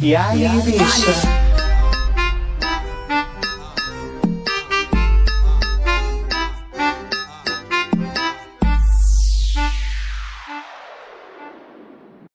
E aí, bicha?